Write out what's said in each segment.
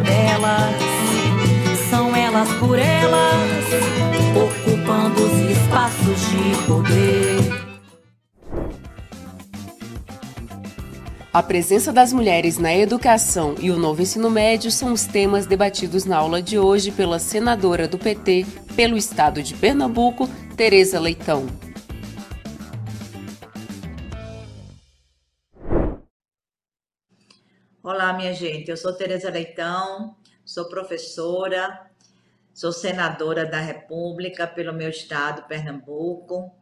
Delas elas por elas, ocupando os espaços de poder. A presença das mulheres na educação e o novo ensino médio são os temas debatidos na aula de hoje pela senadora do PT pelo estado de Pernambuco, Tereza Leitão. Minha gente. Eu sou Tereza Leitão, sou professora, Sou senadora da República pelo meu estado, Pernambuco.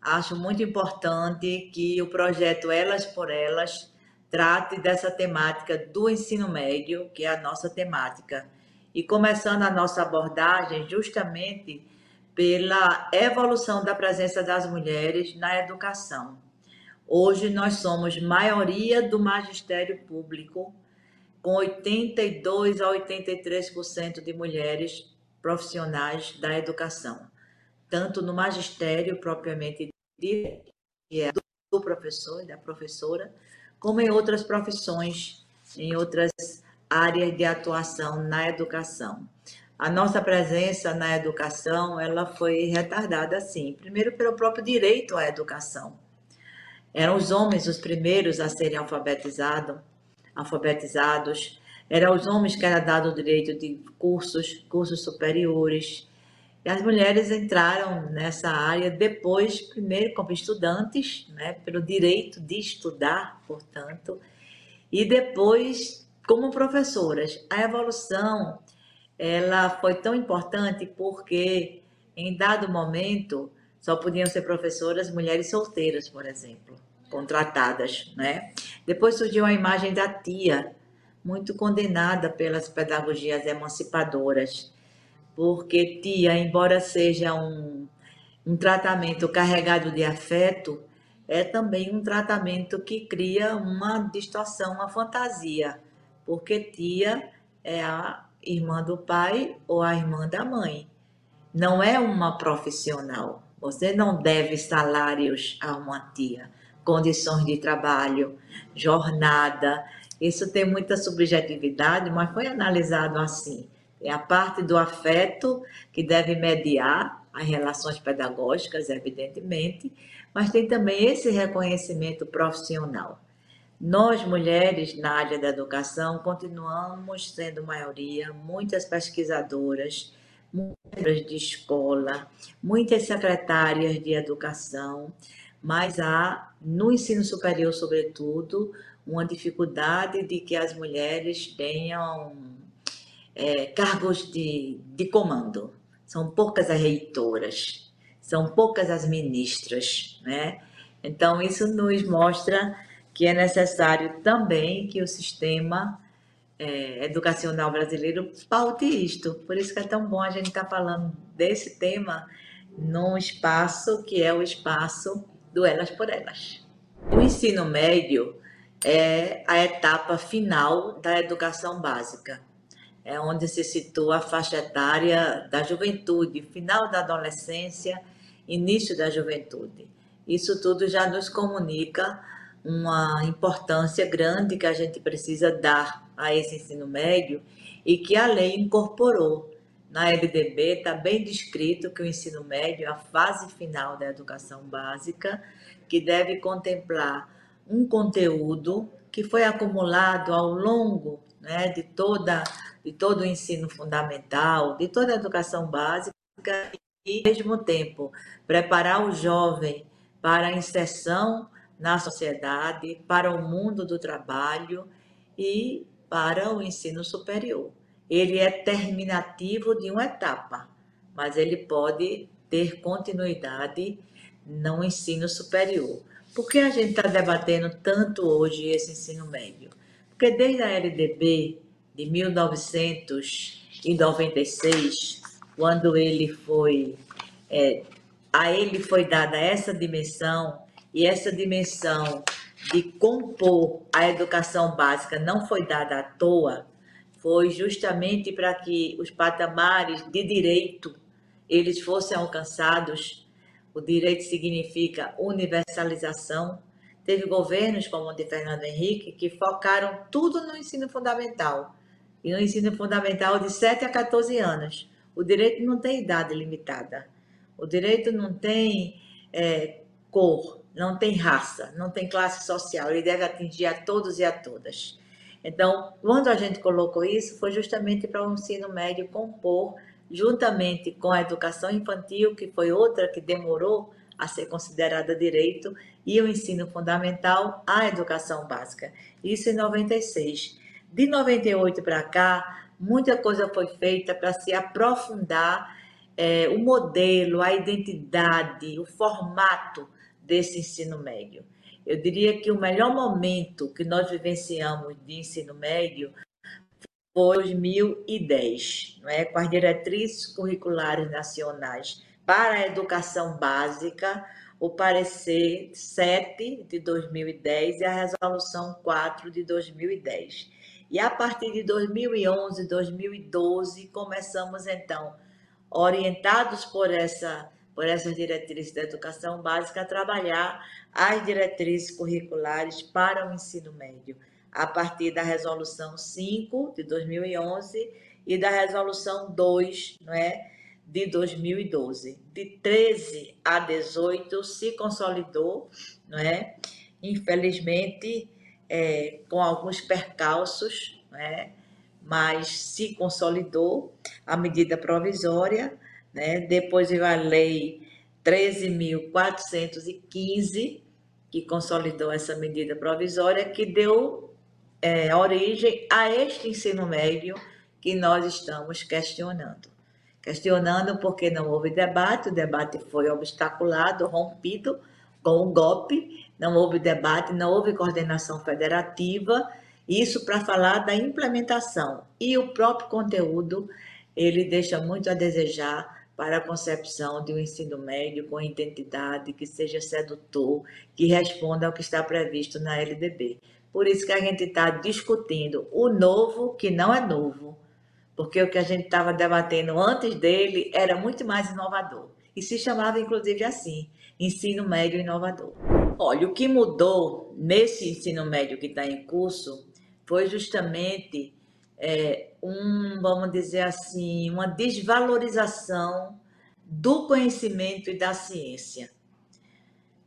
Acho muito importante que o projeto Elas por Elas trate dessa temática do ensino médio, que é a nossa temática. E começando a nossa abordagem justamente pela evolução da presença das mulheres na educação. Hoje nós somos maioria do magistério público, com 82 a 83% de mulheres profissionais da educação, tanto no magistério propriamente dito, que é do professor e da professora, como em outras profissões, em outras áreas de atuação na educação. A nossa presença na educação, ela foi retardada sim, primeiro pelo próprio direito à educação. Eram os homens os primeiros a serem alfabetizados, alfabetizados eram os homens que era dado o direito de cursos, cursos superiores. E as mulheres entraram nessa área depois, primeiro como estudantes, né, pelo direito de estudar, portanto, e depois como professoras. A evolução ela foi tão importante porque em dado momento só podiam ser professoras mulheres solteiras, por exemplo, contratadas, né? Depois surgiu a imagem da tia, muito condenada pelas pedagogias emancipadoras, porque tia, embora seja um, um tratamento carregado de afeto, é também um tratamento que cria uma distorção, uma fantasia, porque tia é a irmã do pai ou a irmã da mãe. Não é uma profissional. Você não deve salários a uma tia, condições de trabalho, jornada, isso tem muita subjetividade, mas foi analisado assim. É a parte do afeto que deve mediar as relações pedagógicas, evidentemente, mas tem também esse reconhecimento profissional. Nós, mulheres na área da educação, continuamos sendo maioria, muitas pesquisadoras, muitas de escola, muitas secretárias de educação, mas há, no ensino superior, sobretudo, uma dificuldade de que as mulheres tenham é, cargos de, de comando. São poucas as reitoras, são poucas as ministras, né? Então, isso nos mostra que é necessário também que o sistema é, educacional brasileiro paute isto. Por isso que é tão bom a gente estar tá falando desse tema num espaço que é o espaço do Elas por Elas. O ensino médio é a etapa final da educação básica. É onde se situa a faixa etária da juventude, final da adolescência, início da juventude. Isso tudo já nos comunica uma importância grande que a gente precisa dar a esse ensino médio e que a lei incorporou. Na LDB está bem descrito que o ensino médio é a fase final da educação básica que deve contemplar um conteúdo que foi acumulado ao longo né, de, toda, de todo o ensino fundamental, de toda a educação básica e, ao mesmo tempo, preparar o jovem para a inserção na sociedade, para o mundo do trabalho e para o ensino superior. Ele é terminativo de uma etapa, mas ele pode ter continuidade no ensino superior. Por que a gente está debatendo tanto hoje esse ensino médio? Porque desde a LDB de 1996, quando ele foi, é, a ele foi dada essa dimensão, e essa dimensão de compor a educação básica não foi dada à toa, foi justamente para que os patamares de direito eles fossem alcançados o direito significa universalização. Teve governos como o de Fernando Henrique que focaram tudo no ensino fundamental. E no ensino fundamental de 7 a 14 anos. O direito não tem idade limitada. O direito não tem é, cor, não tem raça, não tem classe social. Ele deve atingir a todos e a todas. Então, quando a gente colocou isso, foi justamente para o ensino médio compor juntamente com a educação infantil, que foi outra que demorou a ser considerada direito, e o ensino fundamental, a educação básica. Isso em 96. De 98 para cá, muita coisa foi feita para se aprofundar é, o modelo, a identidade, o formato desse ensino médio. Eu diria que o melhor momento que nós vivenciamos de ensino médio 2010, não é? com as diretrizes curriculares nacionais para a educação básica, o parecer 7 de 2010 e a resolução 4 de 2010. E a partir de 2011, 2012, começamos então, orientados por essa por essas diretrizes da educação básica, trabalhar as diretrizes curriculares para o ensino médio a partir da resolução 5 de 2011 e da resolução 2, não é, de 2012. De 13 a 18 se consolidou, não é? Infelizmente, é, com alguns percalços, não é? mas se consolidou a medida provisória, né? Depois veio a lei 13.415, que consolidou essa medida provisória, que deu é, origem a este ensino médio que nós estamos questionando. Questionando porque não houve debate, o debate foi obstaculado, rompido com o golpe, não houve debate, não houve coordenação federativa, isso para falar da implementação. E o próprio conteúdo, ele deixa muito a desejar para a concepção de um ensino médio com identidade, que seja sedutor, que responda ao que está previsto na LDB. Por isso que a gente está discutindo o novo que não é novo, porque o que a gente estava debatendo antes dele era muito mais inovador. E se chamava, inclusive, assim, ensino médio inovador. Olha, o que mudou nesse ensino médio que está em curso foi justamente é, um, vamos dizer assim, uma desvalorização do conhecimento e da ciência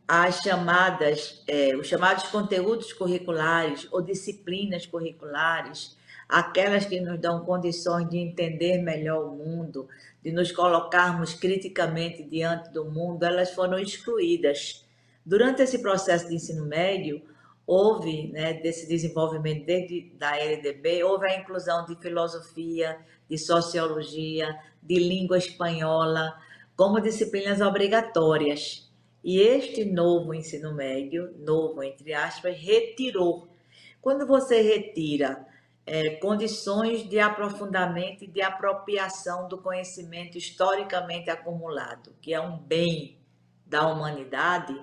as chamadas, é, os chamados conteúdos curriculares ou disciplinas curriculares, aquelas que nos dão condições de entender melhor o mundo, de nos colocarmos criticamente diante do mundo, elas foram excluídas. Durante esse processo de ensino médio, houve, né, desse desenvolvimento desde da LDB, houve a inclusão de filosofia, de sociologia, de língua espanhola, como disciplinas obrigatórias. E este novo ensino médio, novo entre aspas, retirou. Quando você retira é, condições de aprofundamento e de apropriação do conhecimento historicamente acumulado, que é um bem da humanidade,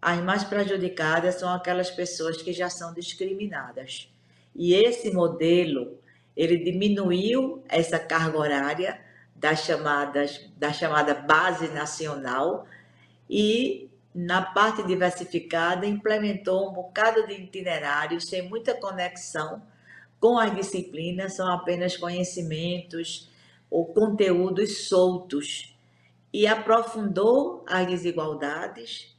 as mais prejudicadas são aquelas pessoas que já são discriminadas. E esse modelo, ele diminuiu essa carga horária das chamadas, da chamada base nacional, e na parte diversificada implementou um bocado de itinerários sem muita conexão com as disciplinas, são apenas conhecimentos ou conteúdos soltos e aprofundou as desigualdades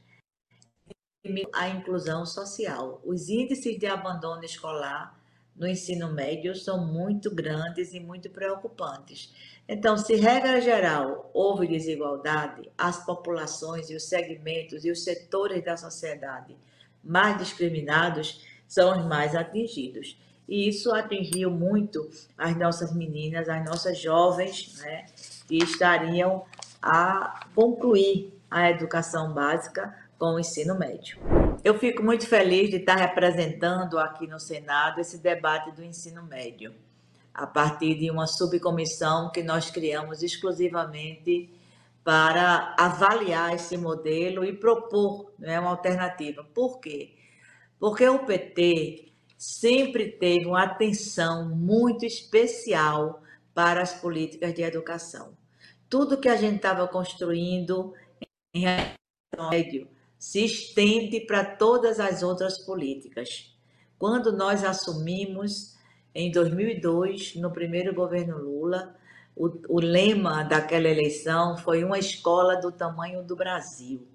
a inclusão social. Os índices de abandono escolar no ensino médio são muito grandes e muito preocupantes. Então, se regra geral houve desigualdade, as populações e os segmentos e os setores da sociedade mais discriminados são os mais atingidos. E isso atingiu muito as nossas meninas, as nossas jovens, né, que estariam a concluir a educação básica com o ensino médio. Eu fico muito feliz de estar representando aqui no Senado esse debate do ensino médio, a partir de uma subcomissão que nós criamos exclusivamente para avaliar esse modelo e propor né, uma alternativa. Por quê? Porque o PT sempre teve uma atenção muito especial para as políticas de educação. Tudo que a gente estava construindo em médio se estende para todas as outras políticas. Quando nós assumimos em 2002, no primeiro governo Lula, o, o, lema daquela eleição foi uma escola do tamanho do Brasil.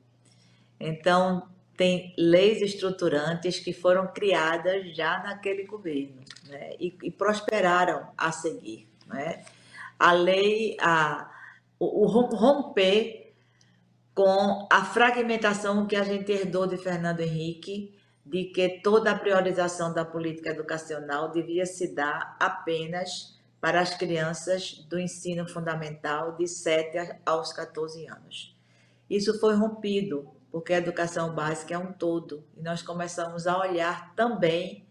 Então, tem leis estruturantes que foram criadas já naquele governo né? e, e, prosperaram a seguir. Né? A lei, a, o, o romper com a fragmentação que a gente herdou de Fernando Henrique, de que toda a priorização da política educacional devia se dar apenas para as crianças do ensino fundamental de 7 aos 14 anos. Isso foi rompido, porque a educação básica é um todo, e nós começamos a olhar também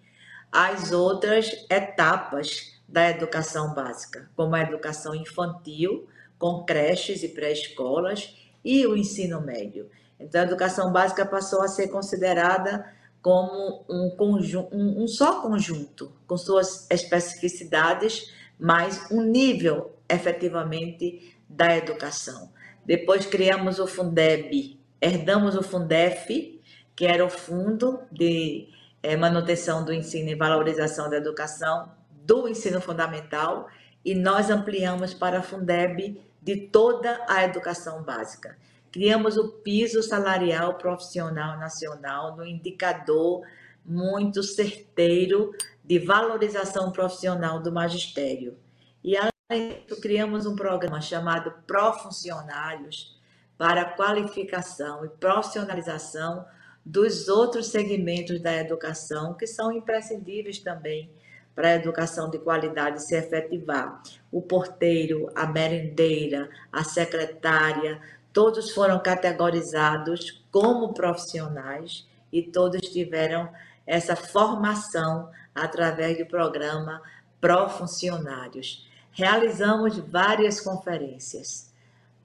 as outras etapas da educação básica, como a educação infantil, com creches e pré-escolas, e o ensino médio. Então, a educação básica passou a ser considerada como um, conjunto, um, um só conjunto, com suas especificidades, mas um nível efetivamente da educação. Depois criamos o Fundeb, herdamos o Fundef, que era o Fundo de é, Manutenção do Ensino e Valorização da Educação do Ensino Fundamental, e nós ampliamos para a Fundeb de toda a educação básica. Criamos o piso salarial profissional nacional no indicador muito certeiro de valorização profissional do magistério. E além disso, criamos um programa chamado Profuncionários para qualificação e profissionalização dos outros segmentos da educação que são imprescindíveis também para a educação de qualidade se efetivar. O porteiro, a merendeira, a secretária, todos foram categorizados como profissionais e todos tiveram essa formação através do programa Profuncionários. Realizamos várias conferências.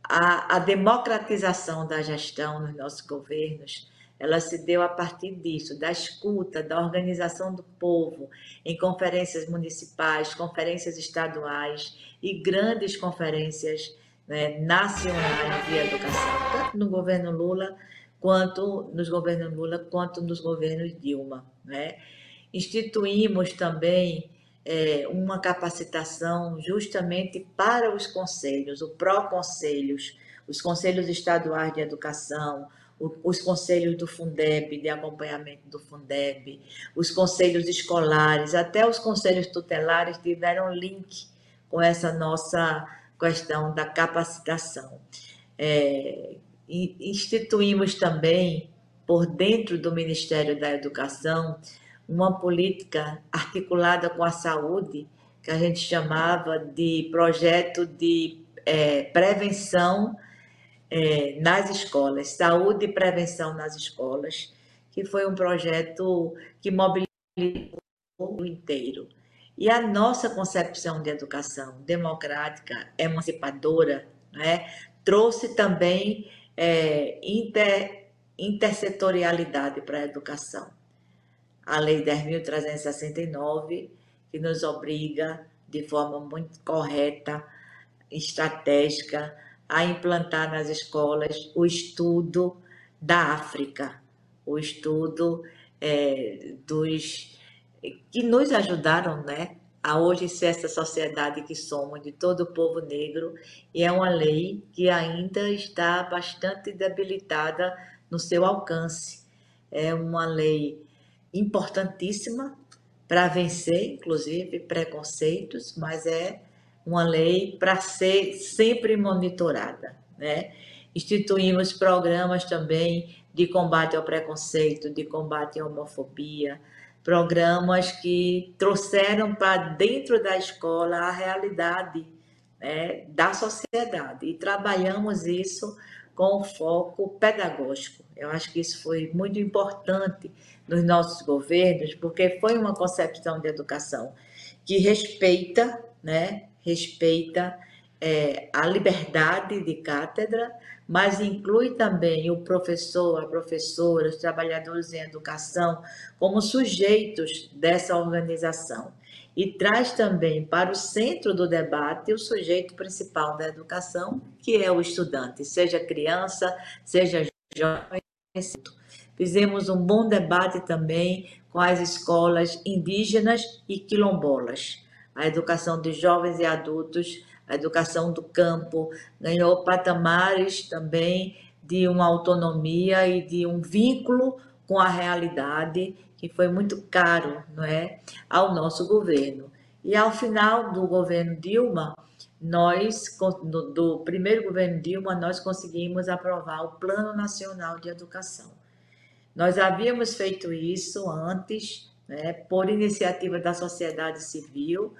A, a democratização da gestão nos nossos governos ela se deu a partir disso, da escuta, da organização do povo, em conferências municipais, conferências estaduais e grandes conferências né, nacionais de educação, tanto no governo Lula quanto nos governos Lula quanto nos governos Dilma. Né? Instituímos também é, uma capacitação justamente para os conselhos, o pró-conselhos, os conselhos estaduais de educação, os conselhos do Fundeb, de acompanhamento do Fundeb, os conselhos escolares, até os conselhos tutelares tiveram link com essa nossa questão da capacitação. É, instituímos também, por dentro do Ministério da Educação, uma política articulada com a saúde, que a gente chamava de projeto de é, prevenção é, nas escolas, saúde e prevenção nas escolas, que foi um projeto que mobilizou o mundo inteiro. E a nossa concepção de educação democrática, emancipadora, né, trouxe também é, inter, intersetorialidade para a educação. A Lei 10.369, que nos obriga, de forma muito correta, estratégica, a implantar nas escolas o estudo da África, o estudo é, dos que nos ajudaram, né, a hoje ser essa sociedade que somos de todo o povo negro e é uma lei que ainda está bastante debilitada no seu alcance. é uma lei importantíssima para vencer, inclusive, preconceitos, mas é uma lei para ser sempre monitorada. Né? Instituímos programas também de combate ao preconceito, de combate à homofobia, programas que trouxeram para dentro da escola a realidade né, da sociedade e trabalhamos isso com foco pedagógico. Eu acho que isso foi muito importante nos nossos governos, porque foi uma concepção de educação que respeita, né, respeita é, a liberdade de cátedra, mas inclui também o professor, a professora, os trabalhadores em educação como sujeitos dessa organização. E traz também para o centro do debate o sujeito principal da educação, que é o estudante, seja criança, seja jovem. Fizemos um bom debate também com as escolas indígenas e quilombolas. A educação de jovens e adultos a educação do campo, ganhou patamares também de uma autonomia e de um vínculo com a realidade que foi muito caro, não é, ao nosso governo. E ao final do governo Dilma, nós do, primeiro governo Dilma, nós conseguimos aprovar o Plano Nacional de Educação. Nós havíamos feito isso antes, né, por iniciativa da sociedade civil,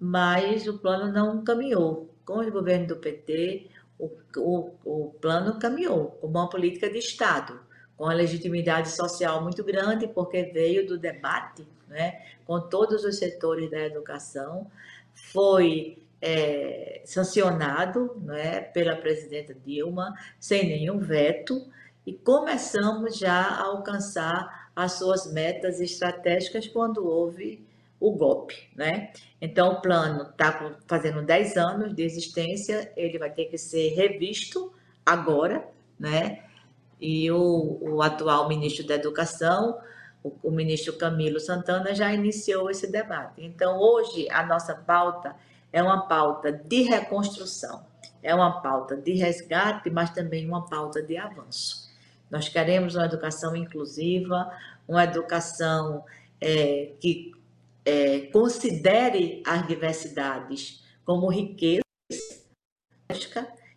mas o plano não caminhou. Com o governo do PT, o, o, o plano caminhou como uma política de Estado, com a legitimidade social muito grande, porque veio do debate né, com todos os setores da educação, foi é, sancionado né, pela presidenta Dilma, sem nenhum veto, e começamos já a alcançar as suas metas estratégicas quando houve o golpe, né? Então, o plano está fazendo 10 anos de existência, ele vai ter que ser revisto agora, né? E o, o atual ministro da Educação, o, o ministro Camilo Santana, já iniciou esse debate. Então, hoje, a nossa pauta é uma pauta de reconstrução, é uma pauta de resgate, mas também uma pauta de avanço. Nós queremos uma educação inclusiva, uma educação é, que é, considere as diversidades como riqueza,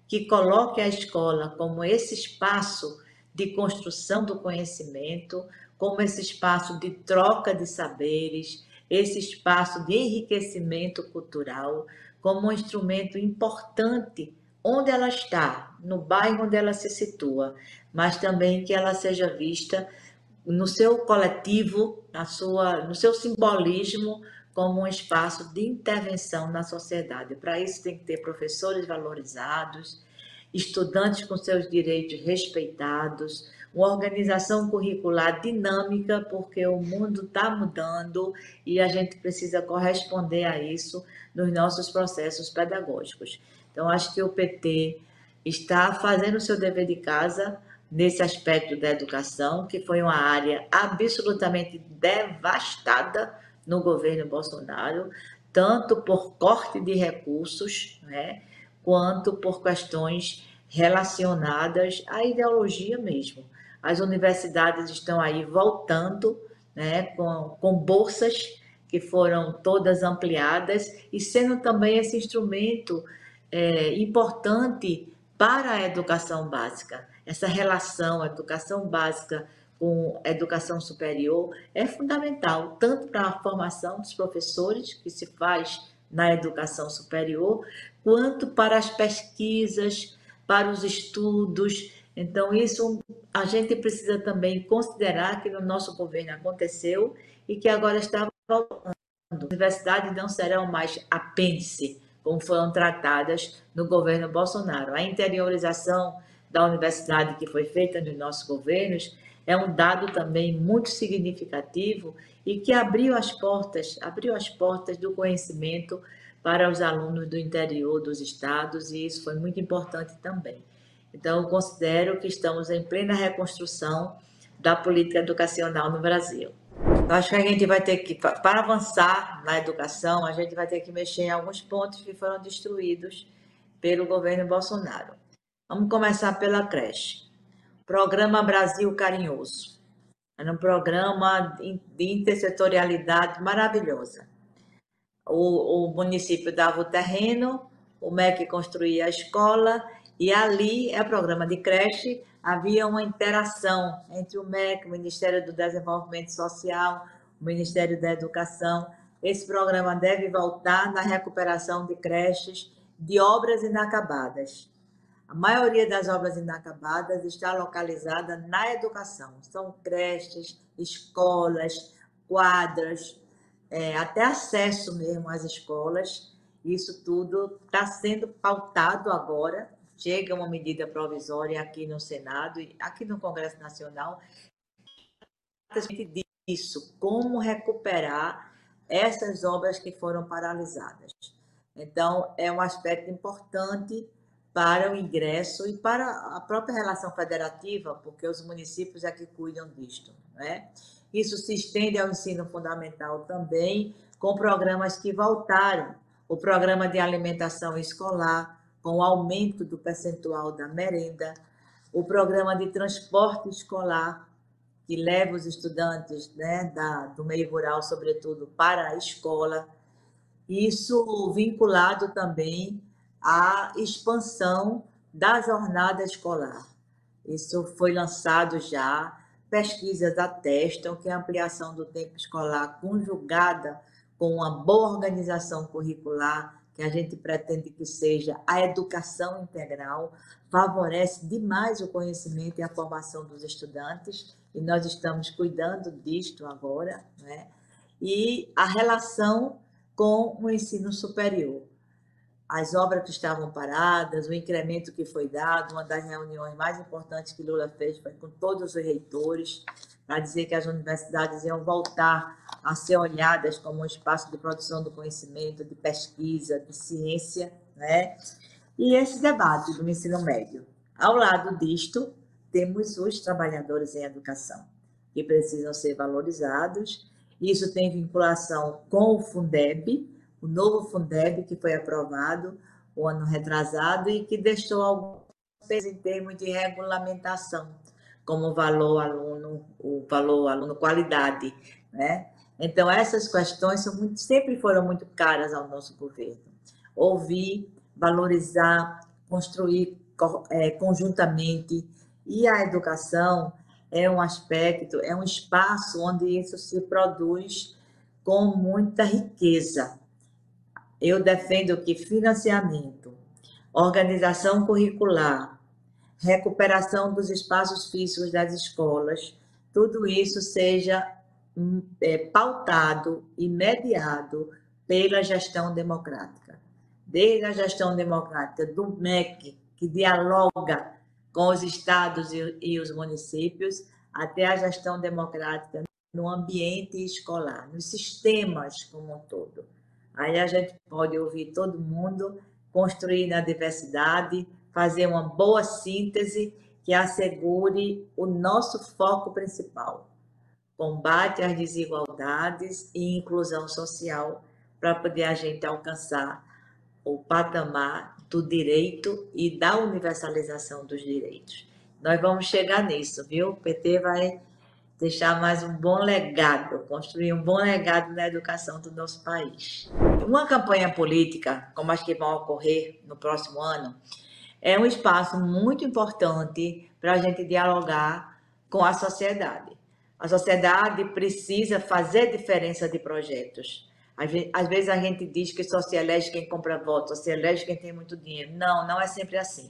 que coloque a escola como esse espaço de construção do conhecimento, como esse espaço de troca de saberes, esse espaço de enriquecimento cultural, como um instrumento importante onde ela está, no bairro onde ela se situa, mas também que ela seja vista no seu coletivo, na sua, no seu simbolismo, como um espaço de intervenção na sociedade. Para isso, tem que ter professores valorizados, estudantes com seus direitos respeitados, uma organização curricular dinâmica, porque o mundo está mudando e a gente precisa corresponder a isso nos nossos processos pedagógicos. Então, acho que o PT está fazendo o seu dever de casa nesse aspecto da educação, que foi uma área absolutamente devastada no governo Bolsonaro, tanto por corte de recursos, né, quanto por questões relacionadas à ideologia mesmo. As universidades estão aí voltando, né, com, com bolsas que foram todas ampliadas e sendo também esse instrumento é, importante para a educação básica essa relação, educação básica com educação superior é fundamental, tanto para a formação dos professores, que se faz na educação superior, quanto para as pesquisas, para os estudos. Então, isso a gente precisa também considerar que no nosso governo aconteceu e que agora está voltando. As universidades não serão mais apêndice, como foram tratadas no governo Bolsonaro. A interiorização da universidade que foi feita nos nossos governos é um dado também muito significativo e que abriu as portas, abriu as portas do conhecimento para os alunos do interior dos estados e isso foi muito importante também. Então, considero que estamos em plena reconstrução da política educacional no Brasil. Eu acho que a gente vai ter que, para avançar na educação, a gente vai ter que mexer em alguns pontos que foram destruídos pelo governo Bolsonaro. Vamos começar pela creche. Programa Brasil Carinhoso. Era um programa de intersetorialidade maravilhosa. O, o município dava o terreno, o MEC construía a escola e ali é o programa de creche, havia uma interação entre o MEC, o Ministério do Desenvolvimento Social, o Ministério da Educação. Esse programa deve voltar na recuperação de creches de obras inacabadas. A maioria das obras inacabadas está localizada na educação. São creches, escolas, quadras, é, até acesso mesmo às escolas. Isso tudo está sendo pautado agora. Chega uma medida provisória aqui no Senado e aqui no Congresso Nacional disso, como recuperar essas obras que foram paralisadas. Então, é um aspecto importante para o ingresso e para a própria relação federativa, porque os municípios é que cuidam disto. Né? Isso se estende ao ensino fundamental também, com programas que voltaram. O programa de alimentação escolar, com o aumento do percentual da merenda, o programa de transporte escolar, que leva os estudantes né, da, do meio rural, sobretudo, para a escola. Isso vinculado também à expansão da jornada escolar. Isso foi lançado já, pesquisas atestam que a ampliação do tempo escolar conjugada com uma boa organização curricular, que a gente pretende que seja a educação integral, favorece demais o conhecimento e a formação dos estudantes, e nós estamos cuidando disto agora, né? e a relação com o ensino superior as obras que estavam paradas, o incremento que foi dado, uma das reuniões mais importantes que Lula fez foi com todos os reitores, para dizer que as universidades iam voltar a ser olhadas como um espaço de produção do conhecimento, de pesquisa, de ciência, né? E esse debate do ensino médio. Ao lado disto, temos os trabalhadores em educação, que precisam ser valorizados. Isso tem vinculação com o Fundeb, o novo Fundeb, que foi aprovado o ano retrasado e que deixou alguns em termos de regulamentação, como o valor aluno, o valor aluno qualidade, né? Então essas questões são muito, sempre foram muito caras ao nosso governo. Ouvir, valorizar, construir é, conjuntamente e a educação é um aspecto, é um espaço onde isso se produz com muita riqueza, eu defendo que financiamento, organização curricular, recuperação dos espaços físicos das escolas, tudo isso seja hum, é, pautado e mediado pela gestão democrática. Desde a gestão democrática do MEC, que dialoga com os estados e, e os municípios, até a gestão democrática no ambiente escolar, nos sistemas como um todo. Aí a gente pode ouvir todo mundo, construir na diversidade, fazer uma boa síntese que assegure o nosso foco principal: combate às desigualdades e inclusão social, para poder a gente alcançar o patamar do direito e da universalização dos direitos. Nós vamos chegar nisso, viu? O PT vai deixar mais um bom legado, construir um bom legado na educação do nosso país. Uma campanha política, como as que vão ocorrer no próximo ano, é um espaço muito importante para a gente dialogar com a sociedade. A sociedade precisa fazer diferença de projetos. Às vezes a gente diz que só se elege quem compra voto, só se elege quem tem muito dinheiro. Não, não é sempre assim.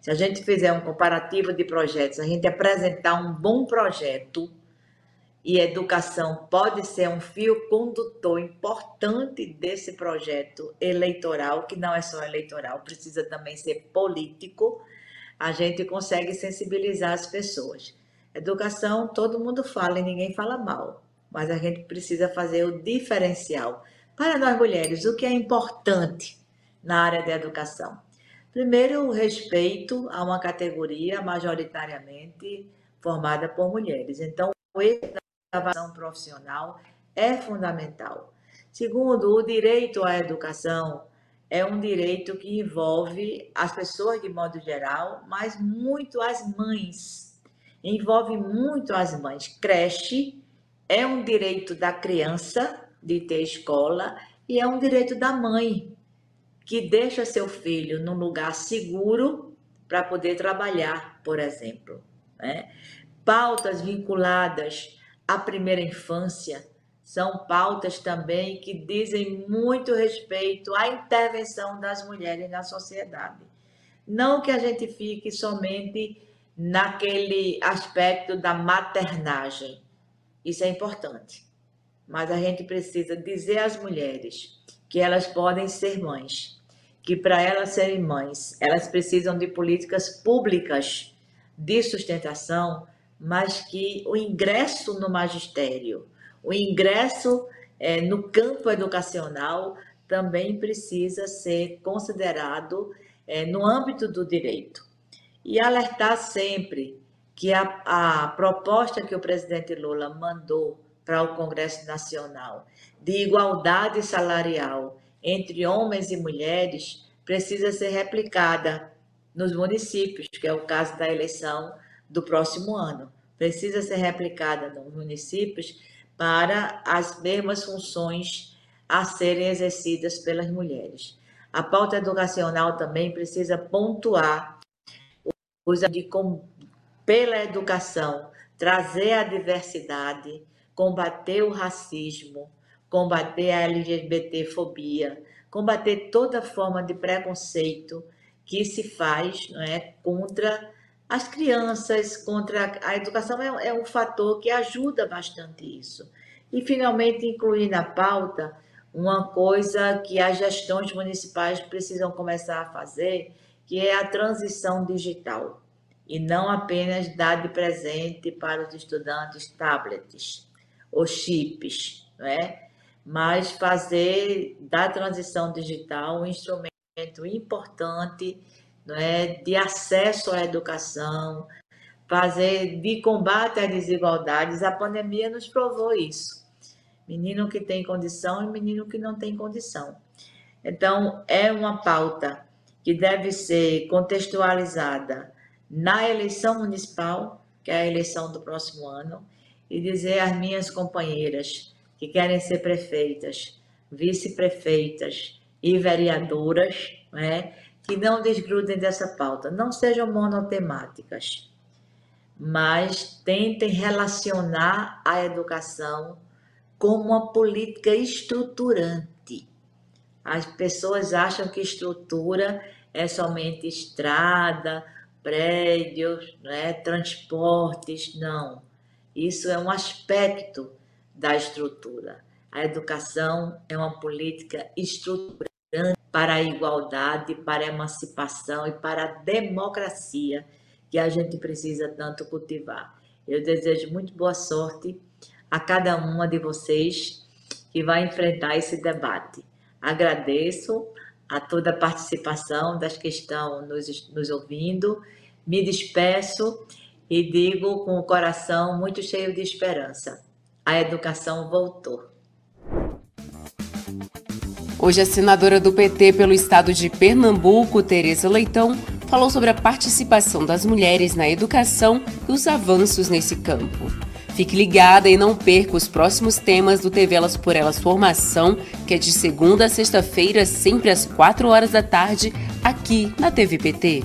Se a gente fizer um comparativo de projetos, a gente apresentar um bom projeto, e educação pode ser um fio condutor importante desse projeto eleitoral, que não é só eleitoral, precisa também ser político, a gente consegue sensibilizar as pessoas. Educação, todo mundo fala e ninguém fala mal, mas a gente precisa fazer o diferencial. Para nós mulheres, o que é importante na área da educação? Primeiro, o respeito a uma categoria majoritariamente formada por mulheres. Então, o avaliação profissional é fundamental. Segundo, o direito à educação é um direito que envolve as pessoas de modo geral, mas muito as mães. envolve muito as mães. Creche é um direito da criança de ter escola e é um direito da mãe que deixa seu filho num lugar seguro para poder trabalhar, por exemplo. Né? Pautas vinculadas à primeira infância são pautas também que dizem muito respeito à intervenção das mulheres na sociedade. Não que a gente fique somente naquele aspecto da maternagem. Isso é importante. Mas a gente precisa dizer às mulheres que elas podem ser mães, que para elas serem mães, elas precisam de políticas públicas de sustentação, mas que o ingresso no magistério, o ingresso é, no campo educacional também precisa ser considerado é, no âmbito do direito. E alertar sempre que a, a proposta que o presidente Lula mandou para o Congresso Nacional de igualdade salarial entre homens e mulheres precisa ser replicada nos municípios, que é o caso da eleição do próximo ano. Precisa ser replicada nos municípios para as mesmas funções a serem exercidas pelas mulheres. A pauta educacional também precisa pontuar usa de pela educação trazer a diversidade, combater o racismo, combater a LGBTfobia, combater toda forma de preconceito que se faz não é, contra as crianças, contra a educação é, é um fator que ajuda bastante isso. E, finalmente, incluir na pauta uma coisa que as gestões municipais precisam começar a fazer, que é a transição digital, e não apenas dar de presente para os estudantes tablets ou chips, não é? mas fazer da transição digital um instrumento importante não é? de acesso à educação, fazer de combate às desigualdades. A pandemia nos provou isso. Menino que tem condição e menino que não tem condição. Então, é uma pauta que deve ser contextualizada na eleição municipal, que é a eleição do próximo ano, e dizer às minhas companheiras que querem ser prefeitas, vice-prefeitas e vereadoras, né, que não desgrudem dessa pauta, não sejam monotemáticas, mas tentem relacionar a educação como uma política estruturante. As pessoas acham que estrutura é somente estrada, prédios, né, transportes, não. Isso é um aspecto da estrutura. A educação é uma política estruturante para a igualdade, para a emancipação e para a democracia que a gente precisa tanto cultivar. Eu desejo muito boa sorte a cada uma de vocês que vai enfrentar esse debate. Agradeço a toda a participação das que estão nos, nos ouvindo, me despeço e digo com o coração muito cheio de esperança: a educação voltou. Hoje, a senadora do PT pelo estado de Pernambuco, Tereza Leitão, falou sobre a participação das mulheres na educação e os avanços nesse campo. Fique ligada e não perca os próximos temas do TV Elas por Elas Formação, que é de segunda a sexta-feira, sempre às 4 horas da tarde, aqui na TV PT.